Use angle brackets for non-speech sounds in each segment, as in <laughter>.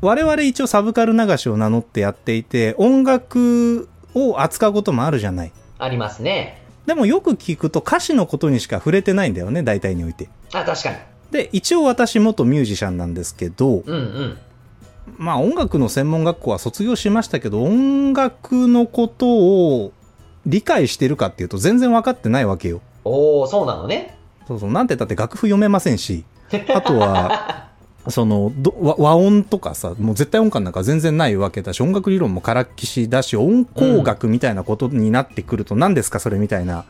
我々一応サブカル流しを名乗ってやっていて、音楽を扱うこともあるじゃない。ありますね。でもよく聞くと歌詞のことにしか触れてないんだよね、大体において。あ、確かに。で、一応私元ミュージシャンなんですけど、うんうん。まあ音楽の専門学校は卒業しましたけど、音楽のことを理解してるかっていうと全然分かってないわけよ。おー、そうなのね。そうそう、なんて言ったって楽譜読めませんし、あとは、<laughs> そのど和和音とかさ、もう絶対音感なんか全然ないわけだし、音楽理論もからっきしだし、音工学みたいなことになってくると、何ですかそれみたいな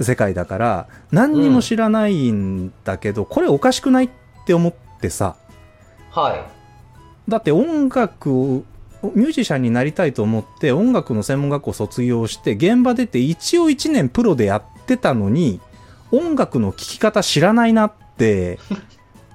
世界だから、何にも知らないんだけど、これおかしくないって思ってさ、はい。だって音楽を、ミュージシャンになりたいと思って音楽の専門学校卒業して現場出て一応1年プロでやってたのに音楽の聴き方知らないなって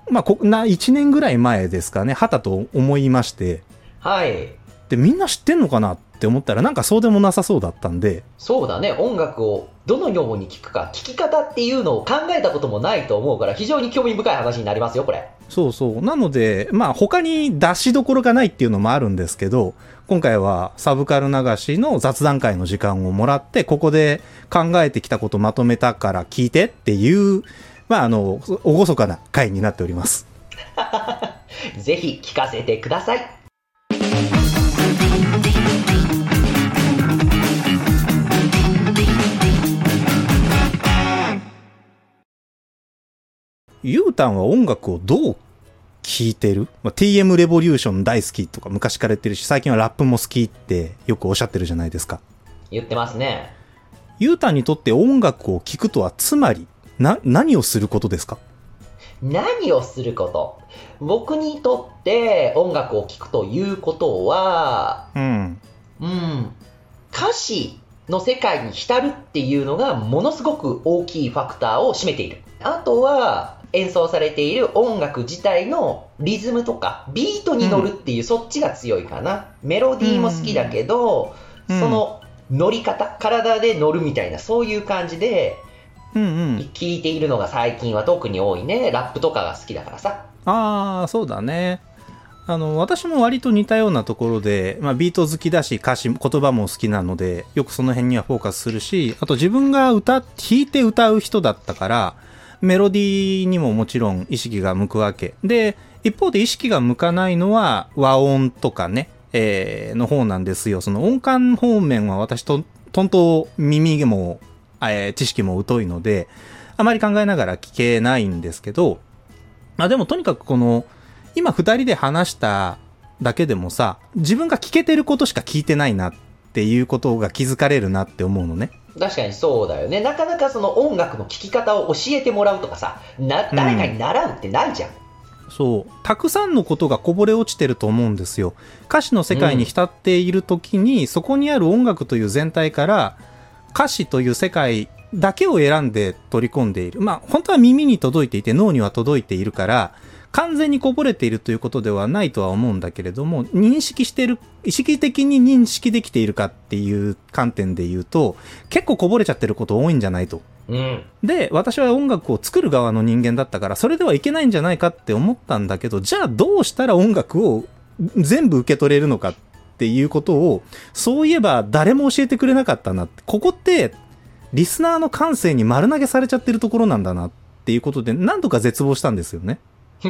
まあこな1年ぐらい前ですかねはたと思いましてはい。でみんな知ってんのかなって思ったらなんかそうでもなさそうだったんでそうだね。音楽をどのように聴くか、聴き方っていうのを考えたこともないと思うから、非常に興味深い話になりますよ、これ。そうそうなのでまあ他に出しどころがないっていうのもあるんですけど今回はサブカル流しの雑談会の時間をもらってここで考えてきたことまとめたから聞いてっていうまああの厳かな会になっております <laughs> ぜひ聞かせてください。ゆうたんは音楽をどう聴いてる、まあ、?TM レボリューション大好きとか昔から言ってるし最近はラップも好きってよくおっしゃってるじゃないですか言ってますね。ゆうたんにとって音楽を聴くとはつまりな何をすることですか？何をすること？僕にとって音楽を聴くということは、うん。うん、歌詞の世界に浸るっていうのがものすごく大きいファクターを占めている。あとは、演奏されている音楽自体のリズムとか、ビートに乗るっていう、そっちが強いかな。メロディーも好きだけど、うん。その乗り方、体で乗るみたいな、そういう感じで、うんうん聴いているのが最近は特に多いね。ラップとかが好きだからさ。ああ、そうだね。あの、私も割と似たようなところで、まあ、ビート好きだし、歌詞、言葉も好きなので、よくその辺にはフォーカスするし、あと自分が歌、弾いて歌う人だったから、メロディーにももちろん意識が向くわけ。で、一方で意識が向かないのは和音とかね、えーの方なんですよ。その音感方面は私と、とんと耳も、えー知識も疎いので、あまり考えながら聞けないんですけど、まあでもとにかくこの、今二人で話しただけでもさ、自分が聞けてることしか聞いてないなっていうことが気づかれるなって思うのね。確かにそうだよね。なかなかその音楽の聴き方を教えてもらうとかさ、な、誰かに習うってないじゃん。そう。たくさんのことがこぼれ落ちてると思うんですよ。歌詞の世界に浸っている時に、そこにある音楽という全体から、歌詞という世界だけを選んで取り込んでいる。まあ、本当は耳に届いていて脳には届いているから、完全にこぼれているということではないとは思うんだけれども、認識している、意識的に認識できているかっていう観点で言うと、結構こぼれちゃってること多いんじゃないと。うん。で、私は音楽を作る側の人間だったから、それではいけないんじゃないかって思ったんだけど、じゃあどうしたら音楽を全部受け取れるのかっていうことを、そういえば誰も教えてくれなかったなって。ここって、リスナーの感性に丸投げされちゃってるところなんだなっていうことで、何度か絶望したんですよね。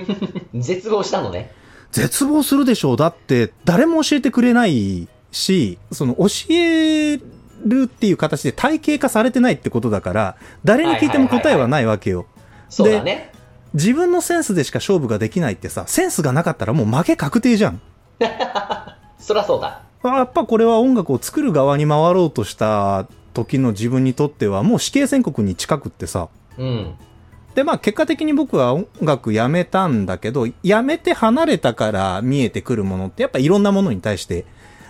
<laughs> 絶望したのね。絶望するでしょう。だって、誰も教えてくれないし、その教えるっていう形で体系化されてないってことだから、誰に聞いても答えはないわけよ。そうだね。自分のセンスでしか勝負ができないってさ、センスがなかったらもう負け確定じゃん。<laughs> そらそうだ。あやっぱこれは音楽を作る側に回ろうとした時の自分にとってはもう死刑宣告に近くってさ。うん。で、まあ結果的に僕は音楽やめたんだけど、やめて離れたから見えてくるものってやっぱいろんなものに対して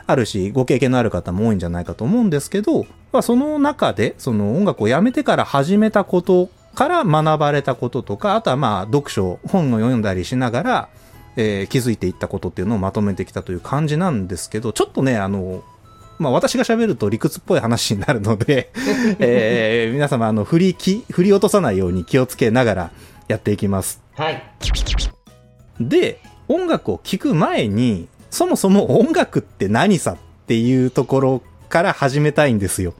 あるし、ご経験のある方も多いんじゃないかと思うんですけど、まあその中で、その音楽をやめてから始めたことから学ばれたこととか、あとはまあ読書、本を読んだりしながら、えー気づいていったことっていうのをまとめてきたという感じなんですけど、ちょっとね、あの、まあ私が喋ると理屈っぽい話になるので、<laughs> えー皆様、あの、振りき、振り落とさないように気をつけながらやっていきます。はい。で、音楽を聴く前に、そもそも音楽って何さっていうところから始めたいんですよ。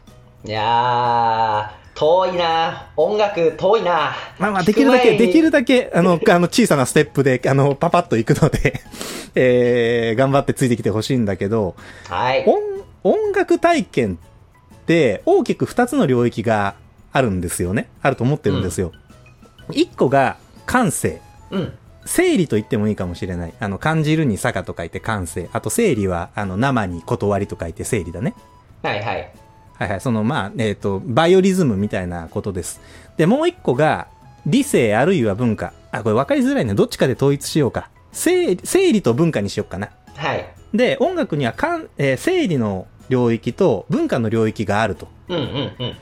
いやー、遠いな音楽遠いなまあまあ、できるだけ、できるだけ、あの、<laughs> あの、小さなステップで、あの、パパッと行くので <laughs> えー、頑張ってついてきてほしいんだけど、はい。音、音楽体験って大きく二つの領域があるんですよね。あると思ってるんですよ。一、個が感性。うん。生理と言ってもいいかもしれない。あの、感じるに坂と書いて感性。あと生理は、あの、生に断りと書いて生理だね。はいはい。はいはい。その、まあ、えっ、と、バイオリズムみたいなことです。で、もう一個が、理性あるいは文化。あ、これ分かりづらいね。どっちかで統一しようか。生生理と文化にしようかな。はい。で、音楽にはかん、えー生理の領域と文化の領域があると。うんうんうんうん。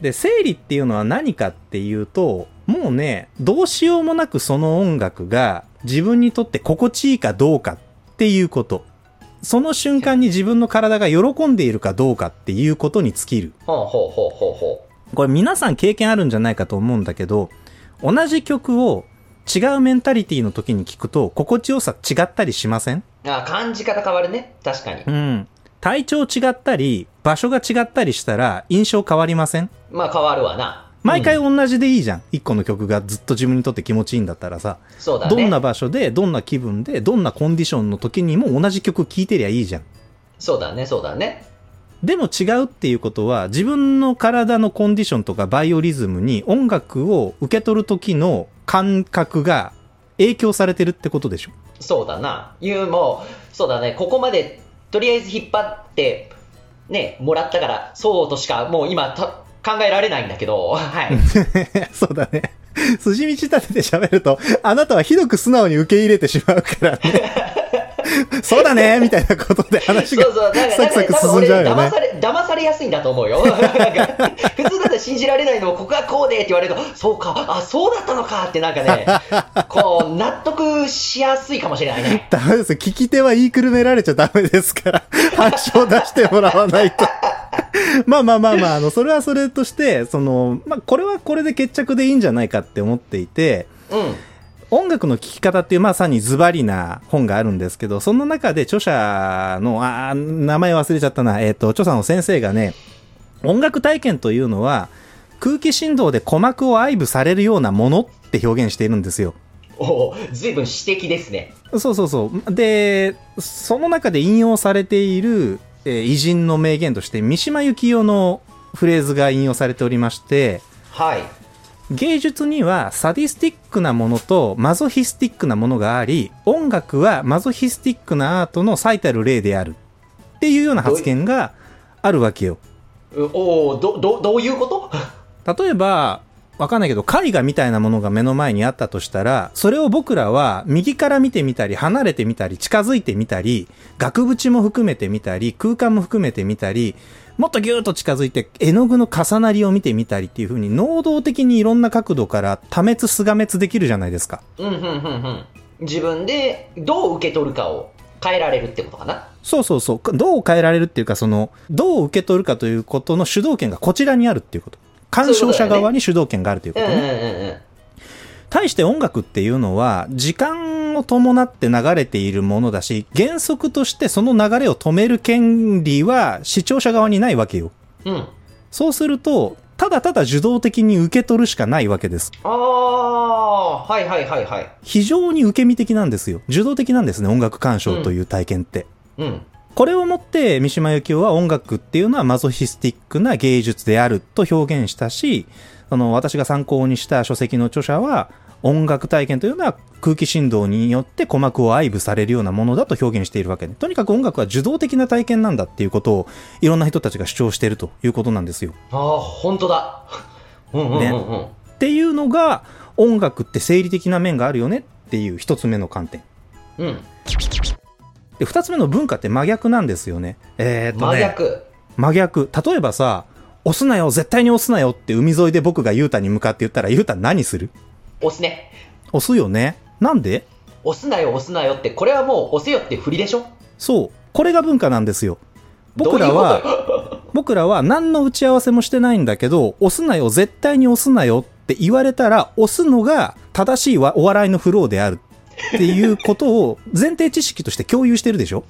で、生理っていうのは何かっていうと、もうね、どうしようもなくその音楽が自分にとって心地いいかどうかっていうこと。その瞬間に自分の体が喜んでいるかどうかっていうことに尽きる。ほうほうほうほうほこれ皆さん経験あるんじゃないかと思うんだけど、同じ曲を違うメンタリティの時に聞くと心地よさ違ったりしません？う。あ、感じ方変わるね。確かに。うん。体調違ったり、場所が違ったりしたら印象変わりません？まあ変わるわな。毎回うん同じでいいじゃん。一個の曲がずっと自分にとって気持ちいいんだったらさ、ね。どんな場所で、どんな気分で、どんなコンディションの時にも同じ曲聴いてりゃいいじゃん。そうだね、そうだね。でも違うっていうことは、自分の体のコンディションとかバイオリズムに音楽を受け取る時の感覚が影響されてるってことでしょ。そうだな。いうもう、そうだね。ここまで、とりあえず引っ張って、ね、もらったから、そうとしか、もう今た、考えられないんだけど、はい。<laughs> そうだね。筋道立てて喋ると、あなたはひどく素直に受け入れてしまうからね。<laughs> そうだねみたいなことで話がサクサク進んじゃうよね俺騙さ。れ、騙されやすいんだと思うよ。<laughs> 普通だったら信じられないのを、ここはこうでって言われると、そうか、あ、そうだったのかってなんかね、こう、納得しやすいかもしれないね。ダメですよ。聞き手は言いくるめられちゃダメですから、話を出してもらわないと。<laughs> まあまあまあまあ、あの、それはそれとして、その、まあ、これはこれで決着でいいんじゃないかって思っていて、うん。音楽の聴き方っていうまさにズバリな本があるんですけど、その中で著者の、あー名前忘れちゃったな、えっ、と、著者の先生がね、音楽体験というのは、空気振動で鼓膜を愛撫されるようなものって表現しているんですよ。おお、ずいぶん指摘ですね。そうそうそう。で、その中で引用されている、えー偉人の名言として、三島由紀夫のフレーズが引用されておりまして、はい。芸術にはサディスティックなものとマゾヒスティックなものがあり、音楽はマゾヒスティックなアートの最たる例である。っていうような発言があるわけよ。うおお、ど、ど、どういうこと？<laughs> 例えば、わかんないけど、絵画みたいなものが目の前にあったとしたら、それを僕らは右から見てみたり、離れてみたり、近づいてみたり、額縁も含めてみたり、空間も含めてみたり、もっとギューッと近づいて、絵の具の重なりを見てみたりっていう風に、能動的にいろんな角度から多滅、すが滅できるじゃないですか。うん、うん、うん、うん。自分でどう受け取るかを変えられるってことかな。そうそうそう。どう変えられるっていうか、その、どう受け取るかということの主導権がこちらにあるっていうこと。鑑賞者側に主導権があるということうん、うん、ね。うん、うん。対して音楽っていうのは、時間を伴って流れているものだし、原則としてその流れを止める権利は視聴者側にないわけよ。うん。そうすると、ただただ受動的に受け取るしかないわけです。ああ、はいはいはいはい。非常に受け身的なんですよ。受動的なんですね、音楽鑑賞という体験って。うん。これをもって三島由紀夫は音楽っていうのはマゾヒスティックな芸術であると表現したし、あの、私が参考にした書籍の著者は、音楽体験というのは空気振動によって鼓膜を愛撫されるようなものだと表現しているわけで、とにかく音楽は受動的な体験なんだっていうことをいろんな人たちが主張しているということなんですよ。ああ、本当だ。うんうんうんうん。っていうのが音楽って生理的な面があるよねっていう一つ目の観点。うん。で、二つ目の文化って真逆なんですよね。えーっとね。真逆。真逆。例えばさ、押すなよ、絶対に押すなよって海沿いで僕がユータに向かって言ったら、ユータ何する？押すね。押すよね。なんで？押すなよ押すなよって、これはもう押せよって振りでしょ？そう。これが文化なんですよ。僕らは、<laughs> 僕らは何の打ち合わせもしてないんだけど、押すなよ、絶対に押すなよって言われたら、押すのが正しいわお笑いのフローである。っていうことを前提知識として共有してるでしょ？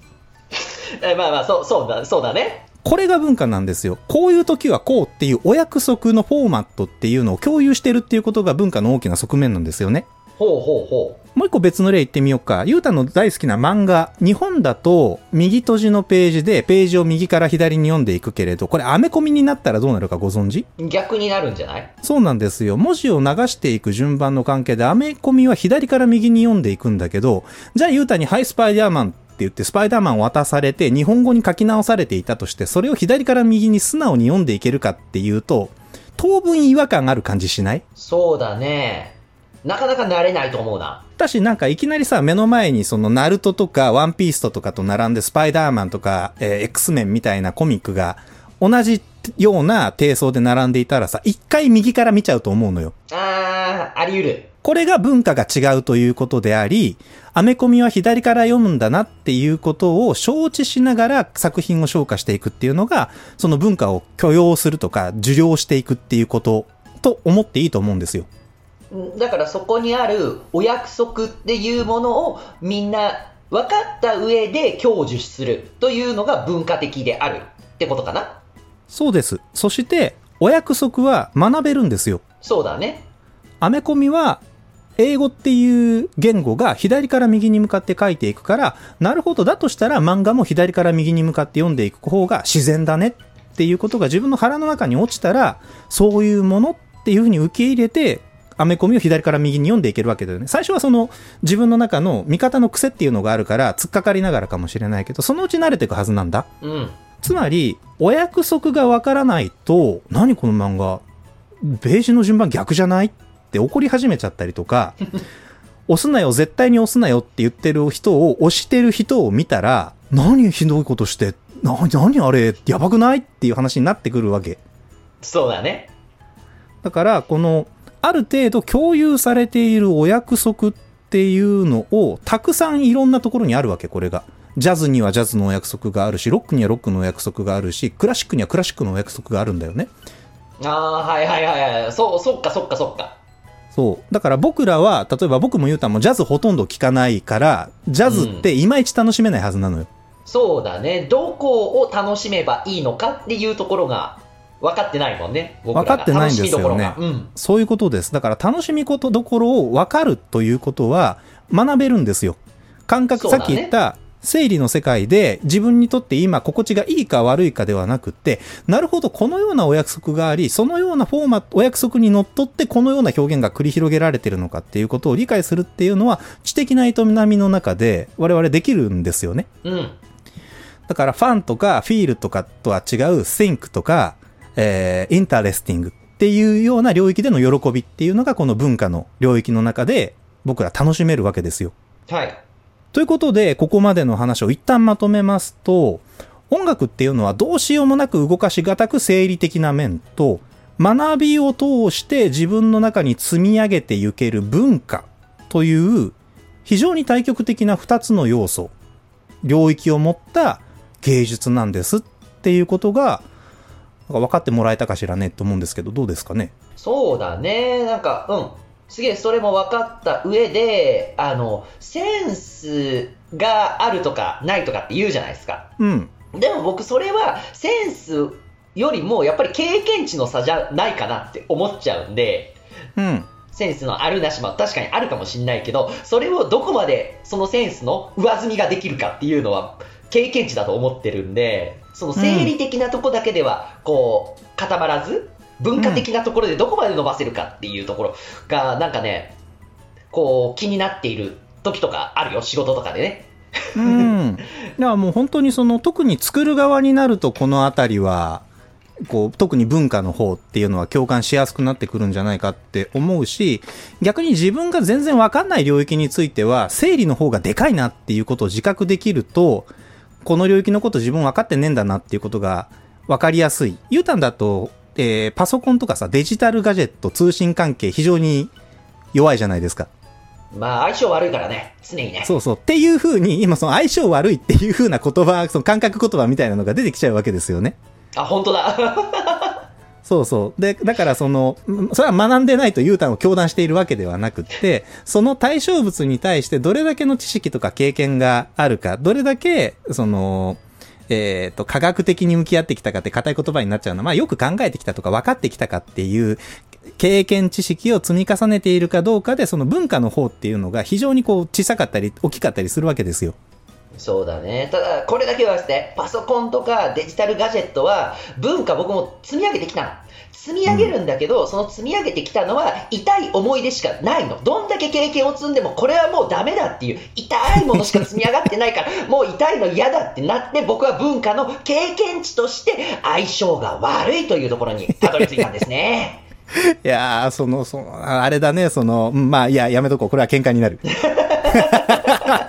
えまあまあ、そう、そうだ、そうだね。これが文化なんですよ。こういう時はこうっていうお約束のフォーマットっていうのを共有してるっていうことが文化の大きな側面なんですよね。ほうほうほもう一個別の例言ってみようか。ゆうたの大好きな漫画。日本だと、右閉じのページで、ページを右から左に読んでいくけれど、これ、アメコミになったらどうなるかご存知？う。逆になるんじゃない？そうなんですよ。文字を流していく順番の関係で、アメコミは左から右に読んでいくんだけど、じゃあゆうたに、ハイスパイダーマンって言って、スパイダーマンを渡されて、日本語に書き直されていたとして、それを左から右に素直に読んでいけるかっていうと、当分違和感ある感じしない？そうだね。なかなか慣れないと思うな。だし、なんかいきなりさ、目の前にその、ナルトとか、ワンピーストとかと並んで、スパイダーマンとか、えー X メンみたいなコミックが、同じような低層で並んでいたらさ、一回右から見ちゃうと思うのよ。あー、あり得る。これが文化が違うということであり、アメコミは左から読むんだなっていうことを承知しながら作品を消化していくっていうのが、その文化を許容するとか、受領していくっていうことと思っていいと思うんですよ。うんだからそこにあるお約束っていうものをみんな分かった上で享受するというのが文化的であるってことかなそうです。そして、お約束は学べるんですよ。そうだね。アメコミは、英語っていう言語が左から右に向かって書いていくから、なるほど、だとしたら漫画も左から右に向かって読んでいく方が自然だねっていうことが自分の腹の中に落ちたら、そういうものっていうふうに受け入れて、アメコミを左から右に読んでいけるわけだよね。最初はその自分の中の見方の癖っていうのがあるから、突っかかりながらかもしれないけど、そのうち慣れていくはずなんだ。うん。つまり、お約束がわからないと、何この漫画、ページの順番逆じゃないって怒り始めちゃったりとか、<laughs> 押すなよ、絶対に押すなよって言ってる人を、押してる人を見たら、何ひどいことして、な、何あれ、やばくないっていう話になってくるわけ。そうだね。だから、この、ある程度共有されているお約束っていうのを、たくさんいろんなところにあるわけ、これが。ジャズにはジャズのお約束があるし、ロックにはロックのお約束があるし、クラシックにはクラシックのお約束があるんだよね。ああ、はいはいはいはい。そう、そっかそっかそっか。そう。だから僕らは、例えば僕も言うたんもジャズほとんど聴かないから、ジャズっていまいち楽しめないはずなのよ。そうだね。どこを楽しめばいいのかっていうところが分かってないもんね。分かってないんですよねうん。そういうことです。だから楽しみことどころを分かるということは学べるんですよ。感覚、ねっき言った生理の世界で自分にとって今心地がいいか悪いかではなくって、なるほどこのようなお約束があり、そのようなフォーマット、お約束にのっとってこのような表現が繰り広げられているのかっていうことを理解するっていうのは知的な営みの中で我々できるんですよね。うん。だからファンとかフィールとかとは違う think とか、えー、interesting っていうような領域での喜びっていうのがこの文化の領域の中で僕ら楽しめるわけですよ。はい。ということで、ここまでの話を一旦まとめますと、音楽っていうのはどうしようもなく動かしがたく生理的な面と、学びを通して自分の中に積み上げていける文化という非常に対極的な二つの要素、領域を持った芸術なんですっていうことが、なんか分かってもらえたかしらねと思うんですけど、どうですかね？そうだね。なんか、うん。すげえそれも分かった上で、あの、センスがあるとかないとかって言うじゃないですか。うん。でも僕それはセンスよりもやっぱり経験値の差じゃないかなって思っちゃうんで、うん。センスのあるなしも確かにあるかもしれないけど、それをどこまでそのセンスの上積みができるかっていうのは経験値だと思ってるんで、その生理的なとこだけではこう固まらず、文化的なところでどこまで伸ばせるかっていうところがなんかね、こう気になっている時とかあるよ、仕事とかでね。うん。<laughs> だからもう本当にその特に作る側になるとこのあたりは、こう、特に文化の方っていうのは共感しやすくなってくるんじゃないかって思うし、逆に自分が全然わかんない領域については、整理の方がでかいなっていうことを自覚できると、この領域のこと自分分かってねえんだなっていうことが分かりやすい。ユータンだと、えーパソコンとかさ、デジタルガジェット、通信関係非常に弱いじゃないですか。まあ相性悪いからね、常にね。そうそう。っていう風に、今その相性悪いっていう風な言葉、その感覚言葉みたいなのが出てきちゃうわけですよね。あ、本当だ。そうそう。で、だからその、それは学んでないとユータンを教団しているわけではなくって、その対象物に対してどれだけの知識とか経験があるか、どれだけ、その、えっ、と、科学的に向き合ってきたかって硬い言葉になっちゃうのは、まあよく考えてきたとか分かってきたかっていう経験知識を積み重ねているかどうかで、その文化の方っていうのが非常にこう小さかったり大きかったりするわけですよ。そうだね。ただ、これだけはして、パソコンとかデジタルガジェットは、文化僕も積み上げてきたの。積み上げるんだけど、その積み上げてきたのは、痛い思い出しかないの。どんだけ経験を積んでも、これはもうダメだっていう、痛いものしか積み上がってないから、もう痛いの嫌だってなって、僕は文化の経験値として、相性が悪いというところにたどり着いたんですね。<laughs> いやー、その、その、あれだね、その、うんまあ、いや、やめとこう。これは喧嘩になる。<laughs>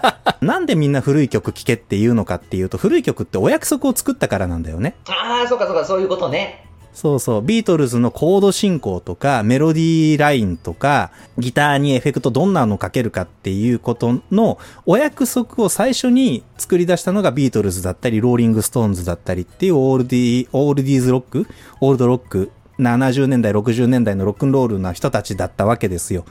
<laughs> なんでみんな古い曲聴けっていうのかっていうと、古い曲ってお約束を作ったからなんだよね。ああ、そうかそうか、そういうことね。そうそう。ビートルズのコード進行とか、メロディーラインとか、ギターにエフェクトどんなのかけるかっていうことのお約束を最初に作り出したのがビートルズだったり、ローリングストーンズだったりっていうオールディー、オールディーズロックオールドロック、70年代、60年代のロックンロールな人たちだったわけですよ。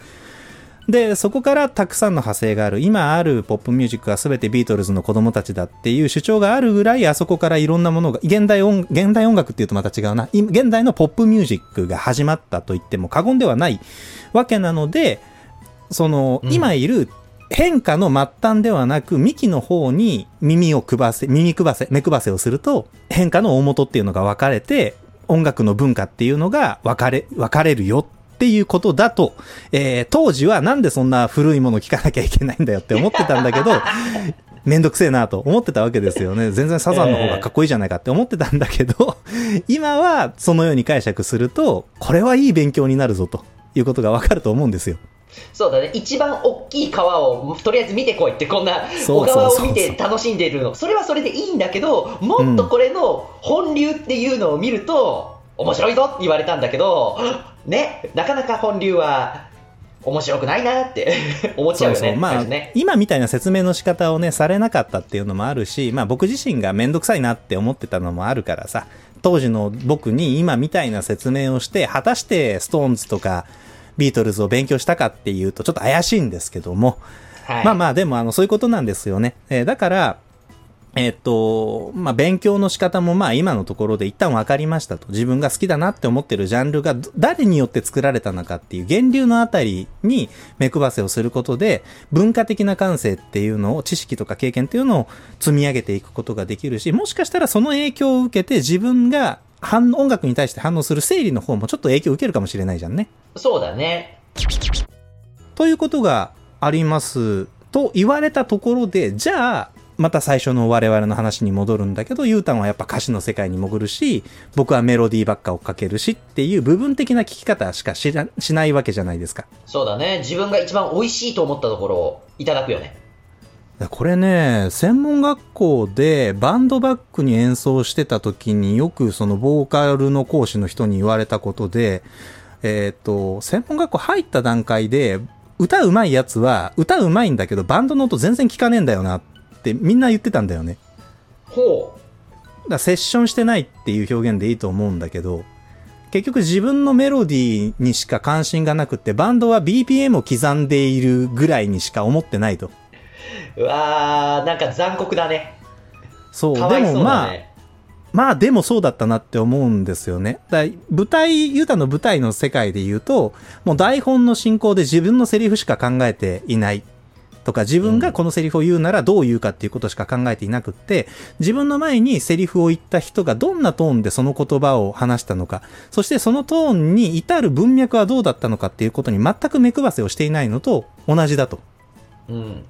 で、そこからたくさんの派生がある。今あるポップミュージックは全てビートルズの子供たちだっていう主張があるぐらい、あそこからいろんなものが、現代音、現代音楽っていうとまた違うな。い現代のポップミュージックが始まったと言っても過言ではないわけなので、その、うん今いる変化の末端ではなく、幹の方に耳を配せ、耳配せ、目配せをすると、変化の大元っていうのが分かれて、音楽の文化っていうのが分かれ、分かれるよっていうことだと、えー当時はなんでそんな古いもの聞かなきゃいけないんだよって思ってたんだけど、<laughs> めんどくせえなと思ってたわけですよね。全然サザンの方がかっこいいじゃないかって思ってたんだけど、<laughs> 今はそのように解釈すると、これはいい勉強になるぞということがわかると思うんですよ。そうだね、一番大きい川をとりあえず見てこいって、こんな小川を見て楽しんでいるの、それはそれでいいんだけど、もっとこれの本流っていうのを見ると、面白いぞって言われたんだけど、ね、なかなか本流は面白くないなって <laughs> 思っちゃうよね、まあ最初ね。今みたいな説明の仕方をね、されなかったっていうのもあるし、まあ僕自身がめんどくさいなって思ってたのもあるからさ、当時の僕に今みたいな説明をして、果たしてストーンズとかビートルズを勉強したかっていうとちょっと怪しいんですけども、はい、まあまあでもあのそういうことなんですよね。えーだから、えっと、まあ勉強の仕方もまあ今のところで一旦分かりましたと。自分が好きだなって思ってるジャンルがど誰によって作られたのかっていう源流のあたりに目配せをすることで文化的な感性っていうのを知識とか経験っていうのを積み上げていくことができるし、もしかしたらその影響を受けて自分が反音楽に対して反応する整理の方もちょっと影響を受けるかもしれないじゃんね。そうだね。ということがありますと言われたところで、じゃあ、また最初の我々の話に戻るんだけど、ゆうたんはやっぱ歌詞の世界に潜るし、僕はメロディーばっか追っかけるしっていう部分的な聞き方しかしないわけじゃないですか。そうだね。自分が一番美味しいと思ったところをいただくよね。これね、専門学校でバンドバックに演奏してた時によくそのボーカルの講師の人に言われたことで、えっ、と、専門学校入った段階で、歌うまいやつは歌うまいんだけどバンドの音全然聞かねえんだよなってみんな言ってたんだよね。ほだからセッションしてないっていう表現でいいと思うんだけど、結局自分のメロディーにしか関心がなくって、バンドは BPM を刻んでいるぐらいにしか思ってないと。う。うわー、なんか残酷だね。そう。かわいそうでもまあ、だね。まあでもそうだったなって思うんですよね。だ舞台、ユタの舞台の世界で言うと、もう台本の進行で自分のセリフしか考えていない。とか自分がこのセリフを言うならどう言うかっていうことしか考えていなくって、自分の前にセリフを言った人がどんなトーンでその言葉を話したのか、そしてそのトーンに至る文脈はどうだったのかっていうことに全く目配せをしていないのと同じだと。うん。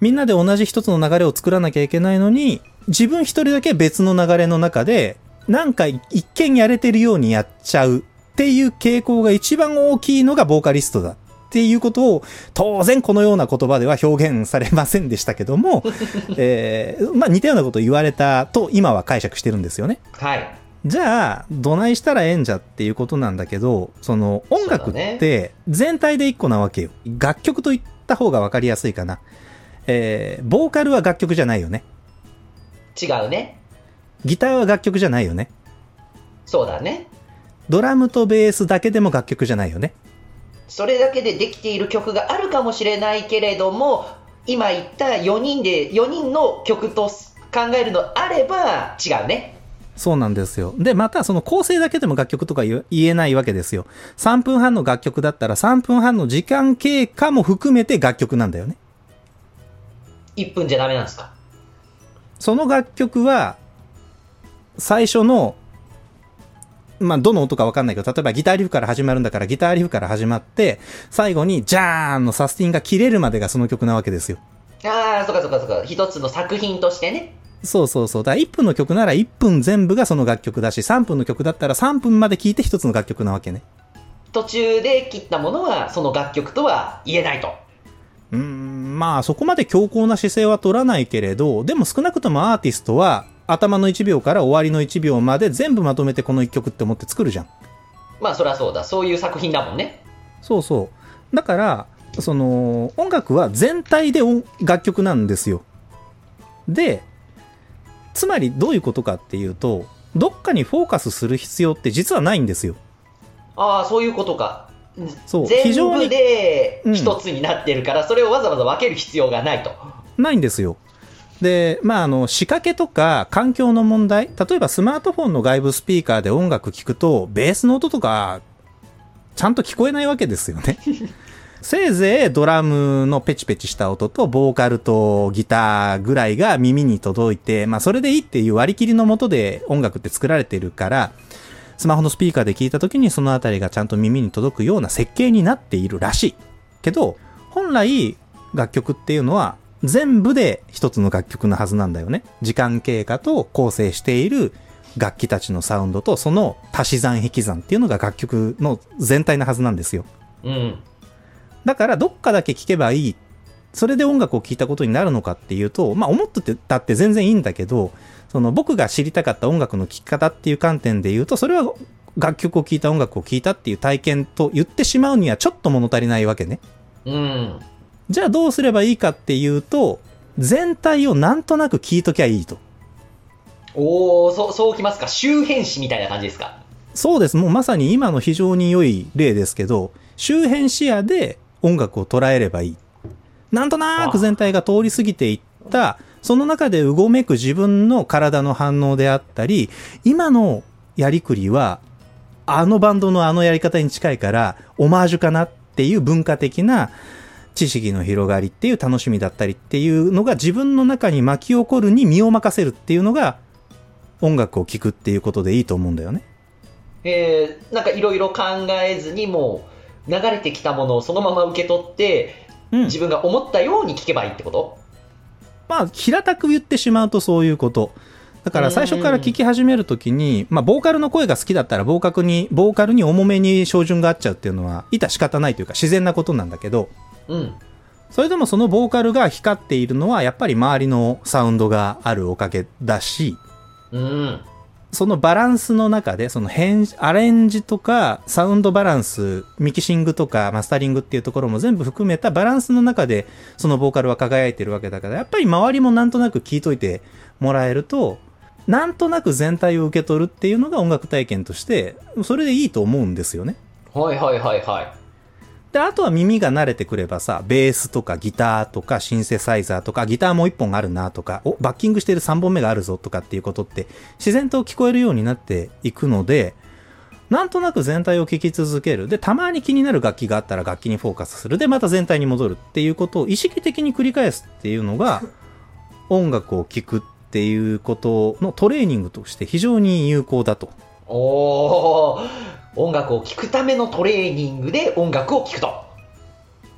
みんなで同じ一つの流れを作らなきゃいけないのに、自分一人だけ別の流れの中で、なんか一見やれてるようにやっちゃうっていう傾向が一番大きいのがボーカリストだっていうことを、当然このような言葉では表現されませんでしたけども、<laughs> えーまあ似たようなことを言われたと今は解釈してるんですよね。はい。じゃあ、どないしたらええんじゃっていうことなんだけど、その音楽って全体で一個なわけよ。楽曲と言った方がわかりやすいかな。えー、ボーカルは楽曲じゃないよね。違うね。ギターは楽曲じゃないよね。そうだね。ドラムとベースだけでも楽曲じゃないよね。それだけでできている曲があるかもしれないけれども、今言った4人で、4人の曲と考えるのあれば違うね。そうなんですよ。で、またその構成だけでも楽曲とか言えないわけですよ。3分半の楽曲だったら3分半の時間経過も含めて楽曲なんだよね。1分じゃダメなんですか？その楽曲は、最初の、まあ、どの音かわかんないけど、例えばギターリフから始まるんだからギターリフから始まって、最後にジャーンのサスティンが切れるまでがその曲なわけですよ。ああ、そっかそっかそっか。一つの作品としてね。そうそうそう。だから1分の曲なら1分全部がその楽曲だし、3分の曲だったら3分まで聴いて1つの楽曲なわけね。途中で切ったものはその楽曲とは言えないと。うーん、まあそこまで強硬な姿勢は取らないけれど、でも少なくともアーティストは頭の1秒から終わりの1秒まで全部まとめてこの1曲って思って作るじゃん。まあそりゃそうだ。そういう作品だもんね。そうそう。だから、その、音楽は全体で音楽曲なんですよ。で、つまりどういうことかっていうと、どっかにフォーカスする必要って実はないんですよ。ああ、そういうことか。そう非全部常にでうん一つになってるから、それをわざわざ分ける必要がないと。ないんですよ。で、まあ、あの、仕掛けとか環境の問題、例えばスマートフォンの外部スピーカーで音楽聴くと、ベースの音とか、ちゃんと聞こえないわけですよね。<laughs> せいぜいドラムのペチペチした音と、ボーカルとギターぐらいが耳に届いて、まあ、それでいいっていう割り切りのもとで音楽って作られてるから、スマホのスピーカーで聞いた時にそのあたりがちゃんと耳に届くような設計になっているらしい。けど、本来楽曲っていうのは全部で一つの楽曲のはずなんだよね。時間経過と構成している楽器たちのサウンドとその足し算引き算っていうのが楽曲の全体のはずなんですよ。うん。だからどっかだけ聴けばいい。それで音楽を聴いたことになるのかっていうと、まあ思ってたって全然いいんだけど、その僕が知りたかった音楽の聴き方っていう観点で言うと、それは楽曲を聴いた音楽を聴いたっていう体験と言ってしまうにはちょっと物足りないわけね。うん。じゃあどうすればいいかっていうと、全体をなんとなく聞いときゃいいと。おお、そう、そうきますか？周辺詞みたいな感じですか？そうです。もうまさに今の非常に良い例ですけど、周辺視野で音楽を捉えればいい。なんとなく全体が通り過ぎていった、その中でうごめく自分の体の反応であったり、今のやりくりは、あのバンドのあのやり方に近いから、オマージュかなっていう文化的な知識の広がりっていう楽しみだったりっていうのが自分の中に巻き起こるに身を任せるっていうのが、音楽を聴くっていうことでいいと思うんだよね。えー、なんかいろいろ考えずにもう流れてきたものをそのまま受け取って、うん自分が思ったように聞けばいいってこと？まあ、平たく言ってしまうとそういうこと。だから最初から聞き始めるときに、まあ、ボーカルの声が好きだったら、ボーカルに、ボーカルに重めに照準が合っちゃうっていうのは、いた仕方ないというか自然なことなんだけど、うん。それでもそのボーカルが光っているのは、やっぱり周りのサウンドがあるおかげだし、うん。そのバランスの中で、その変、アレンジとか、サウンドバランス、ミキシングとか、マスタリングっていうところも全部含めたバランスの中で、そのボーカルは輝いてるわけだから、やっぱり周りもなんとなく聞いといてもらえると、なんとなく全体を受け取るっていうのが音楽体験として、それでいいと思うんですよね。はいはいはいはい。で、あとは耳が慣れてくればさ、ベースとかギターとかシンセサイザーとかギターもう一本あるなとか、お、バッキングしてる3本目があるぞとかっていうことって自然と聞こえるようになっていくので、なんとなく全体を聴き続ける。で、たまに気になる楽器があったら楽器にフォーカスする。で、また全体に戻るっていうことを意識的に繰り返すっていうのが、音楽を聴くっていうことのトレーニングとして非常に有効だと。おー、音楽を聴くためのトレーニングで音楽を聴くと。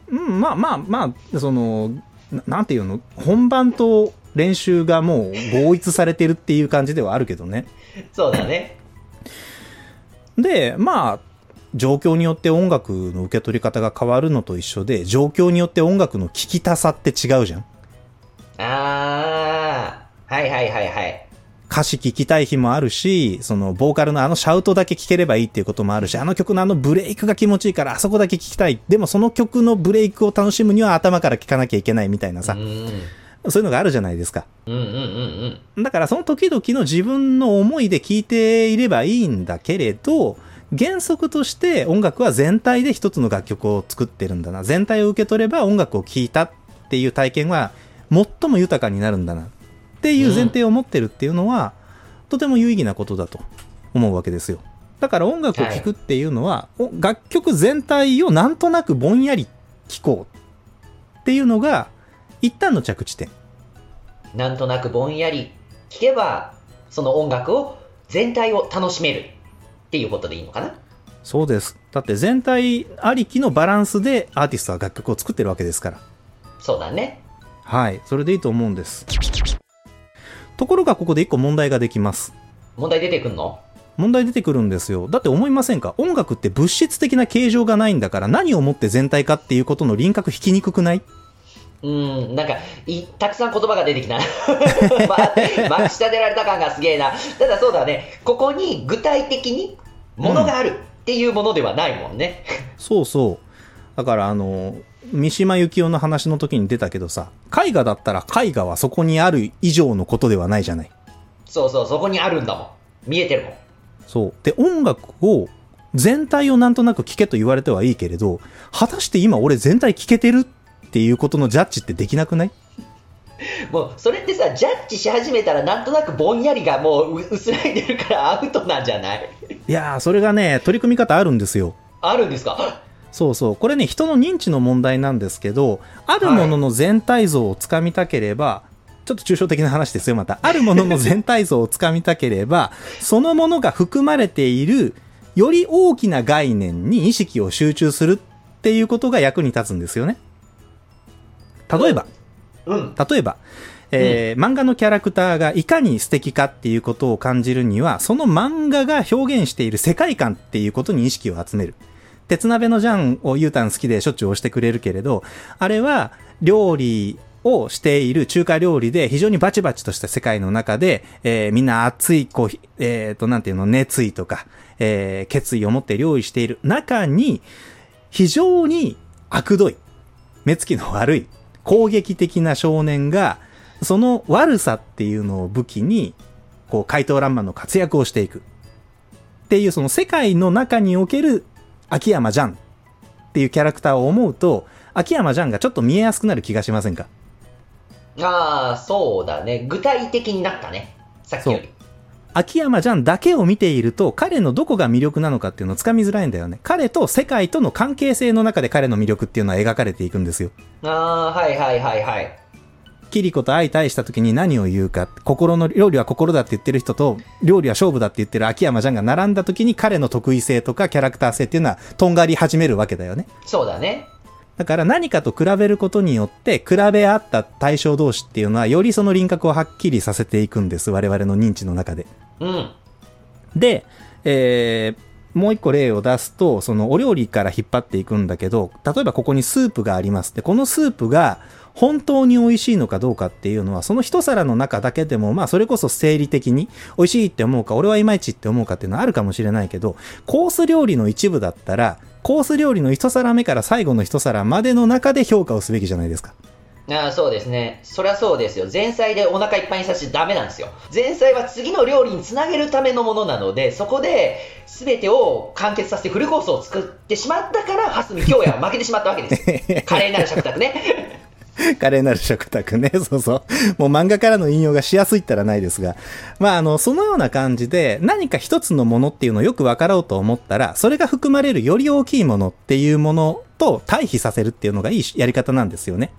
うん、まあまあまあ、その、ななんていうの、本番と練習がもう合一されてるっていう感じではあるけどね。そうだね。で、まあ、状況によって音楽の受け取り方が変わるのと一緒で、状況によって音楽の聴きたさって違うじゃん。あー、はいはいはいはい。歌詞聴きたい日もあるし、そのボーカルのあのシャウトだけ聴ければいいっていうこともあるし、あの曲のあのブレイクが気持ちいいからあそこだけ聴きたい。でもその曲のブレイクを楽しむには頭から聴かなきゃいけないみたいなさう、ん。そういうのがあるじゃないですか。うんうんうんうん。だからその時々の自分の思いで聞いていればいいんだけれど、原則として音楽は全体で一つの楽曲を作ってるんだな。全体を受け取れば音楽を聴いたっていう体験は最も豊かになるんだな。っていう前提を持ってるっていうのは、とても有意義なことだと思うわけですよ。だから音楽を聴くっていうのは、お楽曲全体をなんとなくぼんやり聴こうっていうのが一旦の着地点。なんとなくぼんやり聞けば、その音楽を、全体を楽しめるっていうことでいいのかな？そうです。だって全体ありきのバランスでアーティストは楽曲を作ってるわけですから。そうだね。はい。それでいいと思うんです。ところがここで一個問題ができます。問題出てくんの？問題出てくるんですよ。だって思いませんか？音楽って物質的な形状がないんだから何をもって全体かっていうことの輪郭引きにくくない？うーん、なんかい、たくさん言葉が出てきた。<laughs> ま、まくし立てられた感がすげえな。ただそうだね、ここに具体的にものがあるっていうものではないもんね。そうそう。だからあの、三島由紀夫の話の時に出たけどさ、絵画だったら絵画はそこにある以上のことではないじゃない。そうそう、そこにあるんだもん。見えてるもん。そう。で、音楽を、全体をなんとなく聴けと言われてはいいけれど、果たして今俺全体聴けてるっていうことのジャッジってできなくない？<laughs> もう、それってさ、ジャッジし始めたらなんとなくぼんやりがもうう薄らいでるからアウトなんじゃない？いやー、それがね、取り組み方あるんですよ。あるんですか？そうそう。これね、人の認知の問題なんですけど、あるものの全体像をつかみたければ、ちょっと抽象的な話ですよ、また。<laughs> あるものの全体像をつかみたければ、そのものが含まれている、より大きな概念に意識を集中するっていうことが役に立つんですよね。例えば、うん。例えば、えー漫画のキャラクターがいかに素敵かっていうことを感じるには、その漫画が表現している世界観っていうことに意識を集める。鉄鍋のジャンをゆうたん好きでしょっちゅう押してくれるけれど、あれは料理をしている中華料理で非常にバチバチとした世界の中で、えーみんな熱い、こう、えっ、と、なんていうの、熱意とか、えー決意を持って料理している中に、非常に悪どい、目つきの悪い、攻撃的な少年が、その悪さっていうのを武器に、こう、怪盗乱漫の活躍をしていく。っていう、その世界の中における秋山ジャンっていうキャラクターを思うと、秋山ジャンがちょっと見えやすくなる気がしませんか？ああ、そうだね。具体的になったね。さっきより。秋山ジャンだけを見ていると、彼のどこが魅力なのかっていうのをつかみづらいんだよね。彼と世界との関係性の中で彼の魅力っていうのは描かれていくんですよ。ああ、はいはいはいはい。キリコと相対した時に何を言うか、心の、料理は心だって言ってる人と、料理は勝負だって言ってる秋山ジャンが並んだ時に彼の得意性とかキャラクター性っていうのはとんがり始めるわけだよね。そうだね。だから何かと比べることによって、比べ合った対象同士っていうのは、よりその輪郭をはっきりさせていくんです。我々の認知の中で。うん。で、えー、もう一個例を出すと、そのお料理から引っ張っていくんだけど、例えばここにスープがあります。で、このスープが本当に美味しいのかどうかっていうのは、その一皿の中だけでも、まあそれこそ生理的に美味しいって思うか、俺はいまいちって思うかっていうのはあるかもしれないけど、コース料理の一部だったら、コース料理の一皿目から最後の一皿までの中で評価をすべきじゃないですか。ああ、そうですね。そりゃそうですよ。前菜でお腹いっぱいにさせちゃダメなんですよ。前菜は次の料理につなげるためのものなので、そこで全てを完結させてフルコースを作ってしまったから、蓮見京也は負けてしまったわけです。<laughs> 華麗なる食卓ね。<laughs> 華麗なる食卓ね。<laughs> そうそう。もう漫画からの引用がしやすいったらないですが。まあ、あの、そのような感じで、何か一つのものっていうのをよく分かろうと思ったら、それが含まれるより大きいものっていうものと対比させるっていうのがいいやり方なんですよね。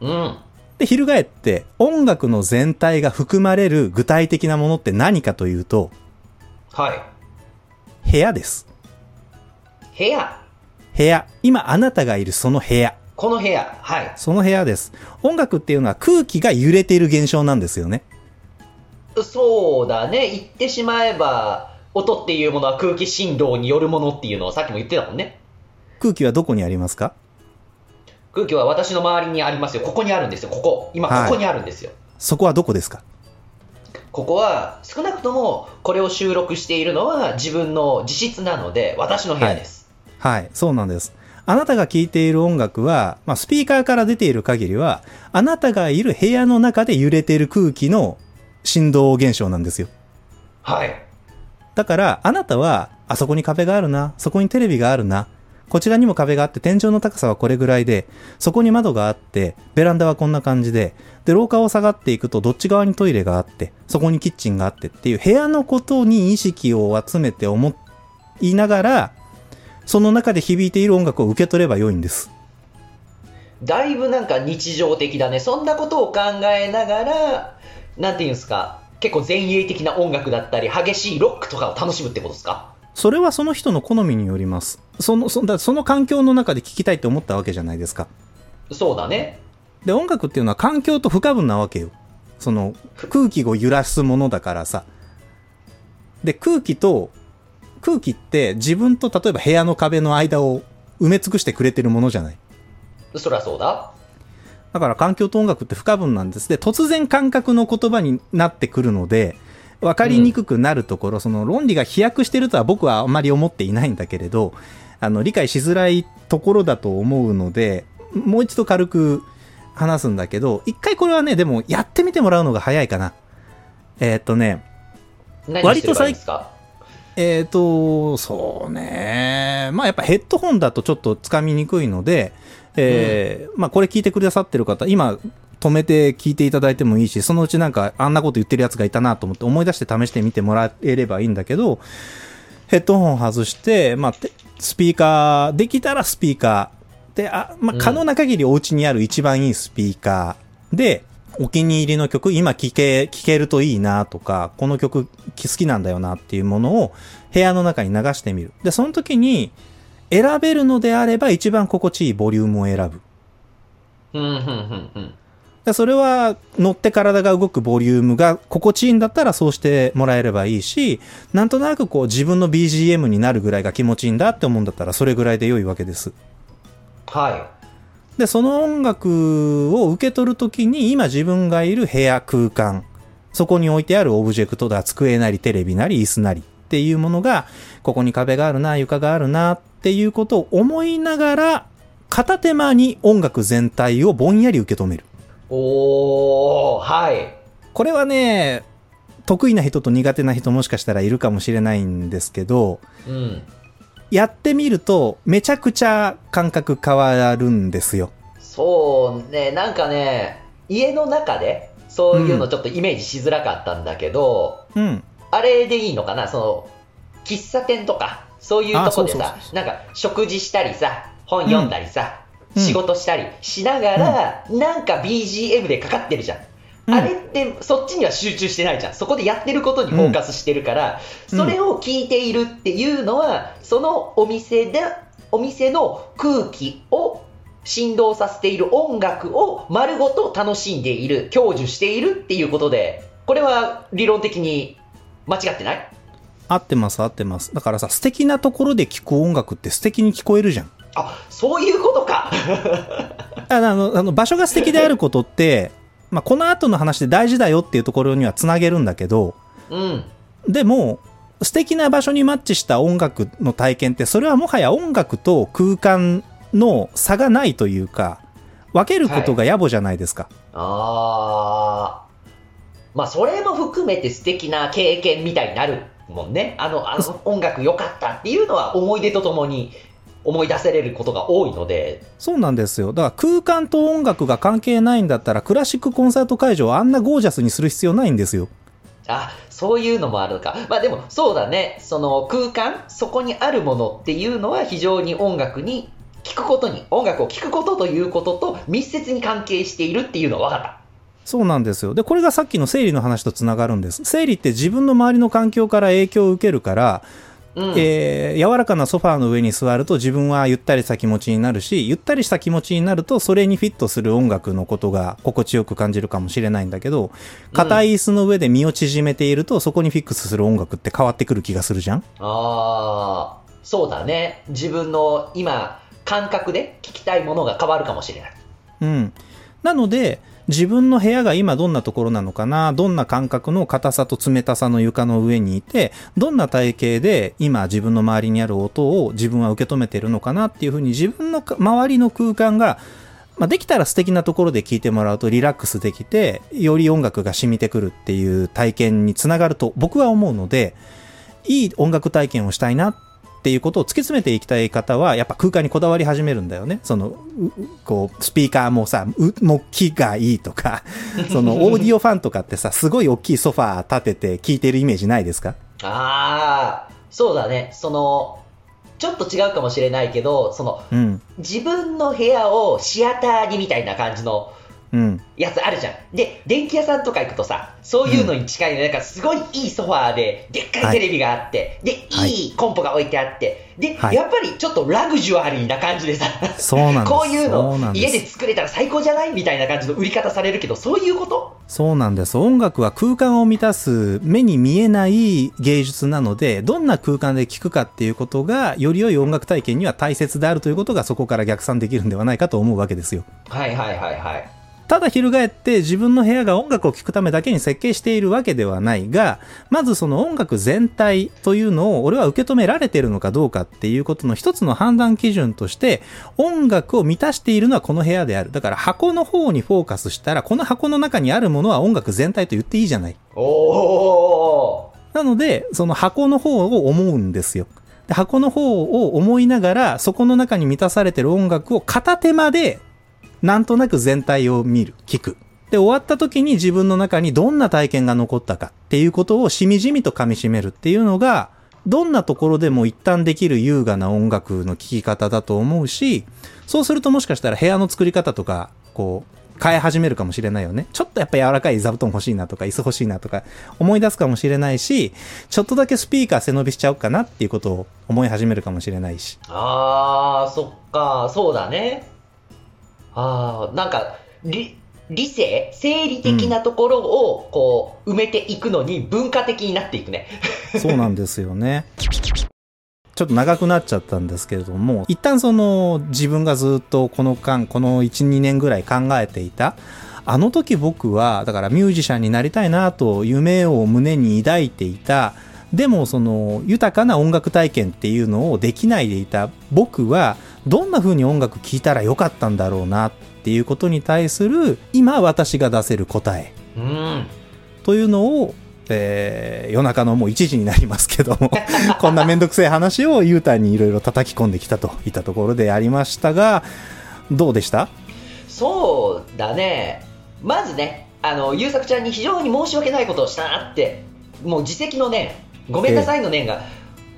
うん。で、翻って、音楽の全体が含まれる具体的なものって何かというと、はい。部屋です。部屋。部屋。今あなたがいるその部屋。この部屋。はい。その部屋です。音楽っていうのは空気が揺れている現象なんですよね。そうだね。言ってしまえば、音っていうものは空気振動によるものっていうのをさっきも言ってたもんね。空気はどこにありますか？空気は私の周りにありますよ。ここにあるんですよ。ここ。今、はいここにあるんですよ。そこはどこですか？ここは少なくともこれを収録しているのは自分の自室なので私の部屋です。はい、そうなんです。あなたが聴いている音楽は、まあ、スピーカーから出ている限りは、あなたがいる部屋の中で揺れている空気の振動現象なんですよ。はい。だから、あなたは、あそこに壁があるな、そこにテレビがあるな、こちらにも壁があって天井の高さはこれぐらいで、そこに窓があって、ベランダはこんな感じで、で、廊下を下がっていくとどっち側にトイレがあって、そこにキッチンがあってっていう部屋のことに意識を集めて思いながら、その中で響いている音楽を受け取れば良いんです。だいぶなんか日常的だね。そんなことを考えながら、なんていうんですか、結構前衛的な音楽だったり、激しいロックとかを楽しむってことですか？それはその人の好みによります。その、そだその環境の中で聴きたいって思ったわけじゃないですか。そうだね。で、音楽っていうのは環境と不可分なわけよ。その、空気を揺らすものだからさ。で、空気と、空気って自分と例えば部屋の壁の間を埋め尽くしてくれてるものじゃない。そりゃそうだ。だから環境と音楽って不可分なんです。で、突然感覚の言葉になってくるので、分かりにくくなるところ、うん、その論理が飛躍してるとは僕はあまり思っていないんだけれど、あの、理解しづらいところだと思うので、もう一度軽く話すんだけど、一回これはね、でもやってみてもらうのが早いかな。えー、っとね、割と最近、えっ、と、そうね。まあやっぱヘッドホンだとちょっとつかみにくいので、えー、うん、まあこれ聞いてくださってる方、今、止めて聞いていただいてもいいし、そのうちなんかあんなこと言ってるやつがいたなと思って思い出して試してみてもらえればいいんだけど、ヘッドホン外して、まあ、スピーカー、できたらスピーカー。で、あ、まあ、可能な限りお家にある一番いいスピーカーで、お気に入りの曲、今聴け、聴けるといいなとか、この曲好きなんだよなっていうものを部屋の中に流してみる。で、その時に選べるのであれば一番心地いいボリュームを選ぶ。うん、うん、うん、うん。それは乗って体が動くボリュームが心地いいんだったらそうしてもらえればいいし、なんとなくこう自分の BGM になるぐらいが気持ちいいんだって思うんだったらそれぐらいで良いわけです。はい。で、その音楽を受け取るときに今自分がいる部屋空間、そこに置いてあるオブジェクトだ、机なりテレビなり椅子なりっていうものが、ここに壁があるな、床があるなっていうことを思いながら、片手間に音楽全体をぼんやり受け止める。おー、はい。これはね、得意な人と苦手な人もしかしたらいるかもしれないんですけど、うん、やってみるとめちゃくちゃ感覚変わるんですよ。そうね、なんかね、家の中でそういうのちょっとイメージしづらかったんだけど、うん、あれでいいのかな、その、喫茶店とか、そういうとこでさ、なんか食事したりさ、本読んだりさ、仕事したりしながら、うん、なんか BGM でかかってるじゃん。うん、あれってそっちには集中してないじゃん。そこでやってることにフォーカスしてるから、うん、それを聞いているっていうのは、そのお店で、お店の空気を振動させている音楽を丸ごと楽しんでいる、享受しているっていうことで、これは理論的に間違ってない？合ってます、合ってます。だからさ、素敵なところで聴く音楽って素敵に聞こえるじゃん。あそういうことか <laughs> あのあの場所が素敵であることって、まあ、この後の話で大事だよっていうところにはつなげるんだけど、うん、でも素敵な場所にマッチした音楽の体験ってそれはもはや音楽と空間の差がないというか分けることが野暮じゃないですか、はい、ああまあそれも含めて素敵な経験みたいになるもんね。あのあの音楽良かったっていうのは思い出とともに思い出せれることが多いので。そうなんですよ。だから空間と音楽が関係ないんだったらクラシックコンサート会場をあんなゴージャスにする必要ないんですよ。あそういうのもあるのか。まあでもそうだね。その空間そこにあるものっていうのは非常に音楽に聞くことに音楽を聴くことということと密接に関係しているっていうのは分かった。そうなんですよ。で、これがさっきの生理の話とつながるんです。生理って自分の周りの環境から影響を受けるから、うん、えー、柔らかなソファーの上に座ると自分はゆったりした気持ちになるし、ゆったりした気持ちになるとそれにフィットする音楽のことが心地よく感じるかもしれないんだけど、硬い椅子の上で身を縮めていると、そこにフィックスする音楽って変わってくる気がするじゃん？ああ、そうだね。自分の今、感覚で聞きたいものが変わるかもしれない。うん。なので、自分の部屋が今どんなところなのかな、どんな感覚の硬さと冷たさの床の上にいて、どんな体型で今自分の周りにある音を自分は受け止めてるのかなっていうふうに自分の周りの空間がまあ、できたら素敵なところで聴いてもらうとリラックスできて、より音楽が染みてくるっていう体験につながると僕は思うので、いい音楽体験をしたいなっていうことを突き詰めていきたい方は、やっぱ空間にこだわり始めるんだよね。その、こう、スピーカーもさ、木木がいいとか、<laughs> その、オーディオファンとかってさ、すごい大きいソファー立てて聞いてるイメージないですか？ああ、そうだね。その、ちょっと違うかもしれないけど、その、うん、自分の部屋をシアターにみたいな感じのやつあるじゃん。で、電気屋さんとか行くとさ、そういうのに近いの、なんかすごいいいソファーで、でっかいテレビがあって、はい、で、いいコンポが置いてあって、で、はい、やっぱりちょっとラグジュアリーな感じでさ、そうなんこういうの家で作れたら最高じゃないみたいな感じの売り方されるけど、そういうこと？そうなんです。音楽は空間を満たす目に見えない芸術なので、どんな空間で聴くかっていうことが、より良い音楽体験には大切であるということが、そこから逆算できるんではないかと思うわけですよ。はいはいはいはい。ただ翻って自分の部屋が音楽を聴くためだけに設計しているわけではないが、まずその音楽全体というのを俺は受け止められているのかどうかっていうことの一つの判断基準として、音楽を満たしているのはこの部屋である。だから箱の方にフォーカスしたら、この箱の中にあるものは音楽全体と言っていいじゃない。おなので、その箱の方を思うんですよ。で箱の方を思いながら、そこの中に満たされている音楽を片手間でなんとなく全体を見る、聞く。で、終わった時に自分の中にどんな体験が残ったかっていうことをしみじみと噛み締めるっていうのが、どんなところでも一旦できる優雅な音楽の聴き方だと思うし、そうするともしかしたら部屋の作り方とか、こう、変え始めるかもしれないよね。ちょっとやっぱ柔らかい座布団欲しいなとか、椅子欲しいなとか思い出すかもしれないし、ちょっとだけスピーカー背伸びしちゃおうかなっていうことを思い始めるかもしれないし。あー、そっか、そうだね。ああ、なんか、理、理性生理的なところを、こう、埋めていくのに文化的になっていくね。そうなんですよね。ちょっと長くなっちゃったんですけれども、一旦その自分がずっとこの間、この1、2年ぐらい考えていた、あの時僕は、だからミュージシャンになりたいなと夢を胸に抱いていた、でもその豊かな音楽体験っていうのをできないでいた僕はどんな風に音楽聴いたらよかったんだろうなっていうことに対する今私が出せる答え、うん、というのを、えー、夜中のもう1時になりますけども <laughs> こんなめんどくせえ話をゆうたにいろいろ叩き込んできたといったところでありましたがどうでした？そうだね。まずねあの優作ちゃんに非常に申し訳ないことをしたなってもう自責のねごめんなさい。の念が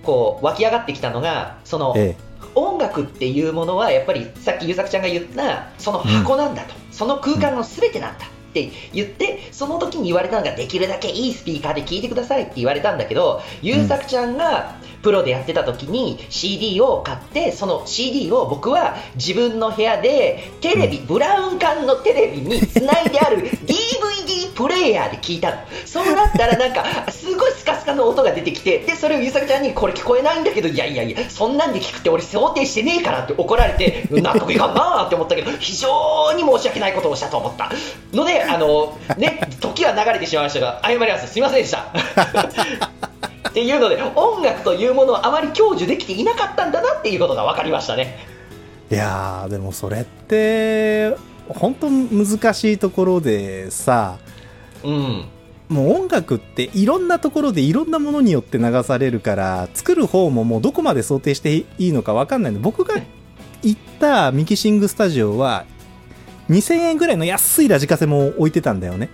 こう湧き上がってきたのがその、ええ。音楽っていうものはやっぱりさっき優作ちゃんが言ったその箱なんだと、うん、その空間の全てなんだって言ってその時に言われたのができるだけいいスピーカーで聴いてくださいって言われたんだけど優作ちゃんがプロでやってた時に CD を買ってその CD を僕は自分の部屋でテレビ、ブラウン管のテレビにつないである DVD <laughs> プレイヤーで聞いたの。そうなったらなんかすごいスカスカの音が出てきてでそれをゆさきちゃんにこれ聞こえないんだけどいやいやいやそんなんで聞くって俺想定してねえからって怒られて納得いかんなって思ったけど非常に申し訳ないことをしたと思った。のであのね時は流れてしまいましたが謝ります。すみませんでした。っていうので音楽というものをあまり享受できていなかったんだなっていうことが分かりましたね。いやでもそれって本当難しいところでさ、うん、もう音楽っていろんなところでいろんなものによって流されるから作る方ももうどこまで想定していいのか分かんないので僕が行ったミキシングスタジオは2000円ぐらいの安いラジカセも置いてたんだよね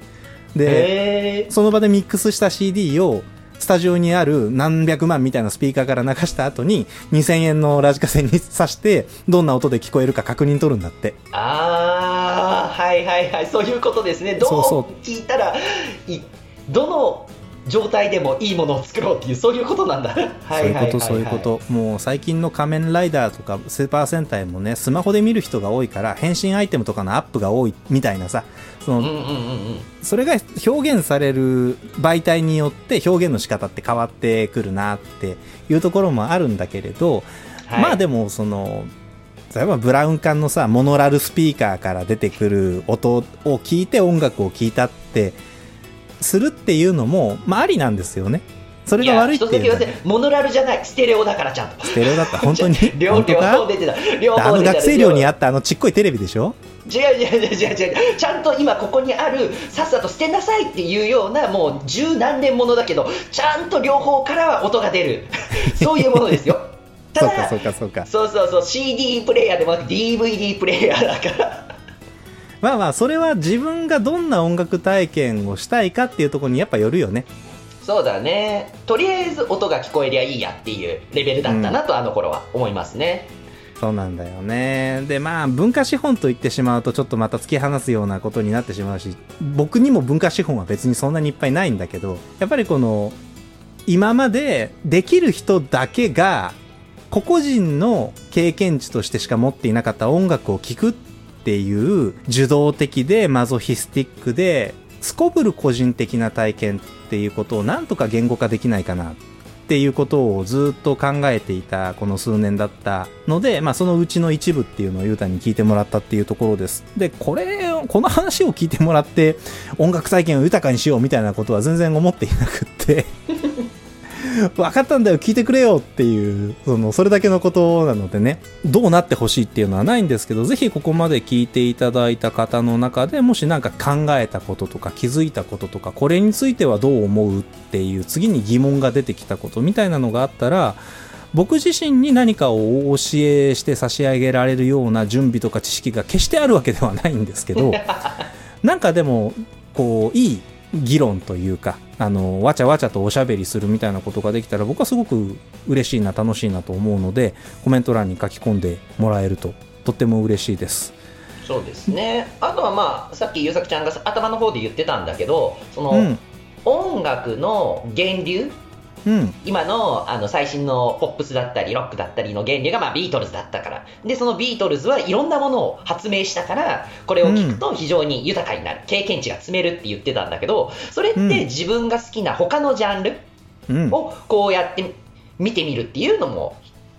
でその場でミックスした CD をスタジオにある何百万みたいなスピーカーから流した後に2000円のラジカセに挿してどんな音で聞こえるか確認取るんだって。ああはいはいはい。そういうことですね。どう聞いたらどの状態でもいいものを作ろうっていうそういうことなんだ。そういうことそういうこと。もう最近の仮面ライダーとかスーパー戦隊もねスマホで見る人が多いから変身アイテムとかのアップが多いみたいなさ。その、それが表現される媒体によって表現の仕方って変わってくるなっていうところもあるんだけれど、はい、まあでもその例えばブラウン管のさモノラルスピーカーから出てくる音を聞いて音楽を聴いたってするっていうのも、まあ、ありなんですよね。それが悪いっていういや一つだけ言わせモノラルじゃないステレオだからちゃんと。ステレオだった本当に？<laughs> 両方か出てた。両あの方出てた学生寮にあったあのちっこいテレビでしょ？違う違う違う違う違うちゃんと今ここにあるさっさと捨てなさいっていうようなもう十何年ものだけどちゃんと両方からは音が出る。<laughs> そういうものですよ。<laughs> たそうかだそうかそうか。そうそうそう CD プレイヤーでもなく DVD プレイヤーだからまあまあそれは自分がどんな音楽体験をしたいかっていうところにやっぱよるよね。そうだね。とりあえず音が聞こえりゃいいやっていうレベルだったなと、あの頃は思いますね。そうなんだよね。でまあ文化資本と言ってしまうとちょっとまた突き放すようなことになってしまうし僕にも文化資本は別にそんなにいっぱいないんだけどやっぱりこの今までできる人だけが個々人の経験値としてしか持っていなかった音楽を聴くっていう受動的でマゾヒスティックですこぶる個人的な体験っていうことをなんとか言語化できないかなっていうことをずっと考えていたこの数年だったので、まあ、そのうちの一部っていうのをゆうたに聞いてもらったっていうところです。で、これ、この話を聞いてもらって音楽体験を豊かにしようみたいなことは全然思っていなくって <laughs> 分かったんだよ聞いてくれよっていうそのそれだけのことなのでね。どうなってほしいっていうのはないんですけどぜひここまで聞いていただいた方の中でもし何か考えたこととか気づいたこととかこれについてはどう思うっていう次に疑問が出てきたことみたいなのがあったら僕自身に何かをお教えして差し上げられるような準備とか知識が決してあるわけではないんですけど <laughs> なんかでもこういい議論というかあのわちゃわちゃとおしゃべりするみたいなことができたら僕はすごく嬉しいな楽しいなと思うのでコメント欄に書き込んでもらえるととっても嬉しいです。そうですね。あとはまあさっき優作ちゃんが頭の方で言ってたんだけどその、うん。音楽の源流うん。今のあの最新のポップスだったりロックだったりの源流がまあビートルズだったから。でそのビートルズはいろんなものを発明したからこれを聞くと非常に豊かになる、経験値が積めるって言ってたんだけどそれってうん。自分が好きな他のジャンルうん。をこうやって見てみるっていうのも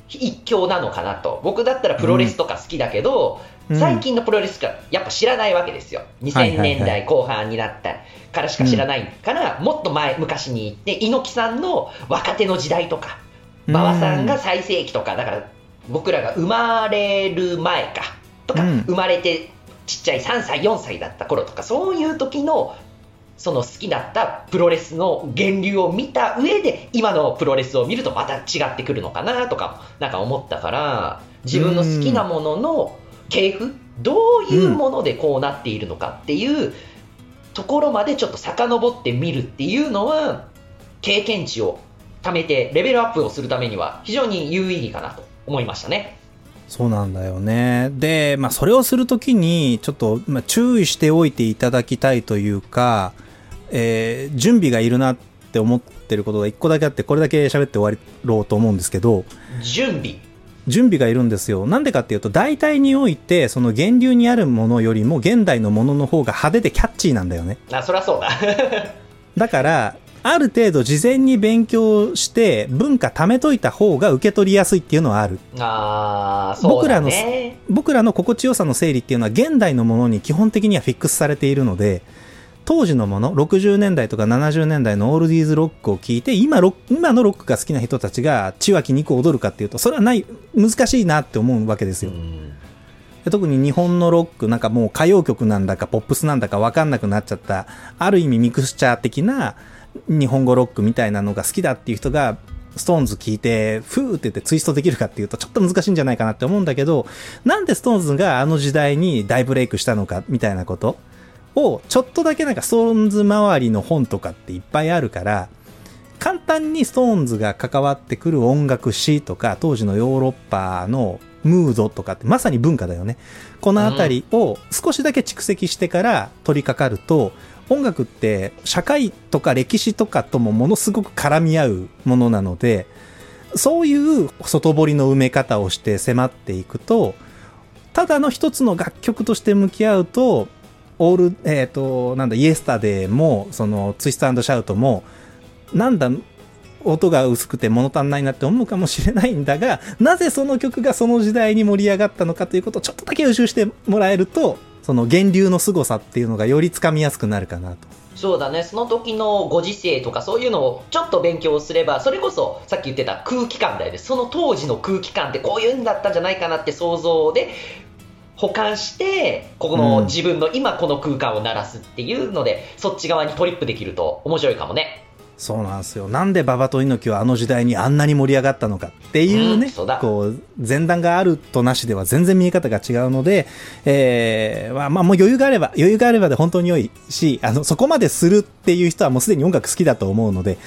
一興なのかなと。僕だったらプロレスとか好きだけど、うん。最近のプロレスかやっぱ知らないわけですよ。はいはい2000年代後半になった。からしか知らないから、もっと前昔に行って猪木さんの若手の時代とか馬場さんが最盛期とかだから僕らが生まれる前かとか、うん。生まれてちっちゃい3歳4歳だった頃とかそういう時のその好きだったプロレスの源流を見た上で今のプロレスを見るとまた違ってくるのかなとかなんか思ったから自分の好きなものの系譜どういうものでこうなっているのかっていうところまでちょっと遡ってみるっていうのは経験値を貯めてレベルアップをするためには非常に有意義かなと思いましたね。そうなんだよね。で、まあ、それをするときに、ちょっと、まあ、注意しておいていただきたいというか、えー準備がいるなって思ってることが一個だけあって、これだけ喋って終わろうと思うんですけど、準備準備がいるんですよ。なんでかっていうと、大体において、その源流にあるものよりも、現代のものの方が派手でキャッチーなんだよね。あそりゃそうだ <laughs> だから、ある程度事前に勉強して、文化貯めといた方が受け取りやすいっていうのはある。あーそうだね僕らの心地よさの整理っていうのは現代のものに基本的にはフィックスされているので当時のもの60年代とか70年代のオールディーズロックを聴いて今ロ今のロックが好きな人たちが血湧き肉を踊るかっていうとそれはない難しいなって思うわけですよ、特に日本のロックなんかもう歌謡曲なんだかポップスなんだか分かんなくなっちゃったある意味ミクスチャー的な日本語ロックみたいなのが好きだっていう人がストーンズ聞いてフーって言ってツイストできるかっていうとちょっと難しいんじゃないかなって思うんだけどなんでストーンズがあの時代に大ブレイクしたのかみたいなことをちょっとだけなんかストーンズ周りの本とかっていっぱいあるから簡単にストーンズが関わってくる音楽史とか当時のヨーロッパのムードとかってまさに文化だよね。このあたりを少しだけ蓄積してから取り掛かると音楽って社会とか歴史とかともものすごく絡み合うものなのでそういう外堀の埋め方をして迫っていくとただの一つの楽曲として向き合うとオール、えっ、と、なんだ、イエスタデーも、その、ツイストシャウトも、なんだ、音が薄くて物足んないなって思うかもしれないんだが、なぜその曲がその時代に盛り上がったのかということをちょっとだけ予習してもらえると、その源流の凄さっていうのがよりつかみやすくなるかなと。そうだね、その時のご時世とかそういうのをちょっと勉強すれば、それこそさっき言ってた空気感だよね、その当時の空気感ってこういうんだったんじゃないかなって想像で保管して、ここのうん自分の今この空間を鳴らすっていうので、そっち側にトリップできると面白いかもね。そうなんですよ。なんで馬場と猪木はあの時代にあんなに盛り上がったのかっていうね、うんこう、前段があるとなしでは全然見え方が違うので、えー、まあ、まあ、もう余裕があれば、余裕があればで本当に良いし、あの、そこまでするっていう人はもうすでに音楽好きだと思うので、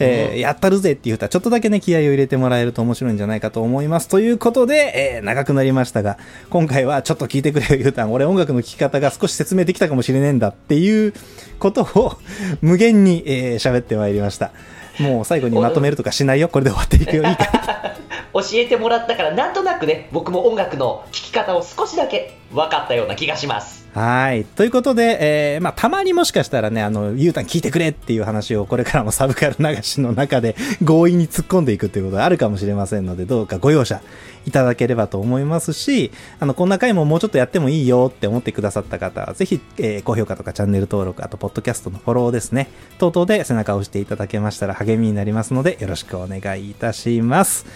えーうんやったるぜっていう人はちょっとだけね、気合を入れてもらえると面白いんじゃないかと思います。ということで、えー長くなりましたが、今回はちょっと聞いてくれよ、ゆうたん。俺音楽の聴き方が少し説明できたかもしれねえんだっていうことを <laughs> 無限にえー喋、ってまいりました。もう最後にまとめるとかしないよ。これで終わっていくよ。いいか <laughs> 教えてもらったから、なんとなくね、僕も音楽の聴き方を少しだけ分かったような気がします。はい。ということで、えー、まあ、たまにもしかしたらね、あの、ゆうたん聞いてくれっていう話をこれからもサブカル流しの中で <laughs> 強引に突っ込んでいくということがあるかもしれませんので、どうかご容赦いただければと思いますし、あの、こんな回ももうちょっとやってもいいよって思ってくださった方は、ぜひ、えー高評価とかチャンネル登録、あと、ポッドキャストのフォローですね、等々で背中を押していただけましたら励みになりますので、よろしくお願いいたします。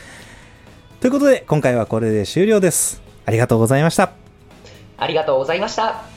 ということで、今回はこれで終了です。ありがとうございました。ありがとうございました。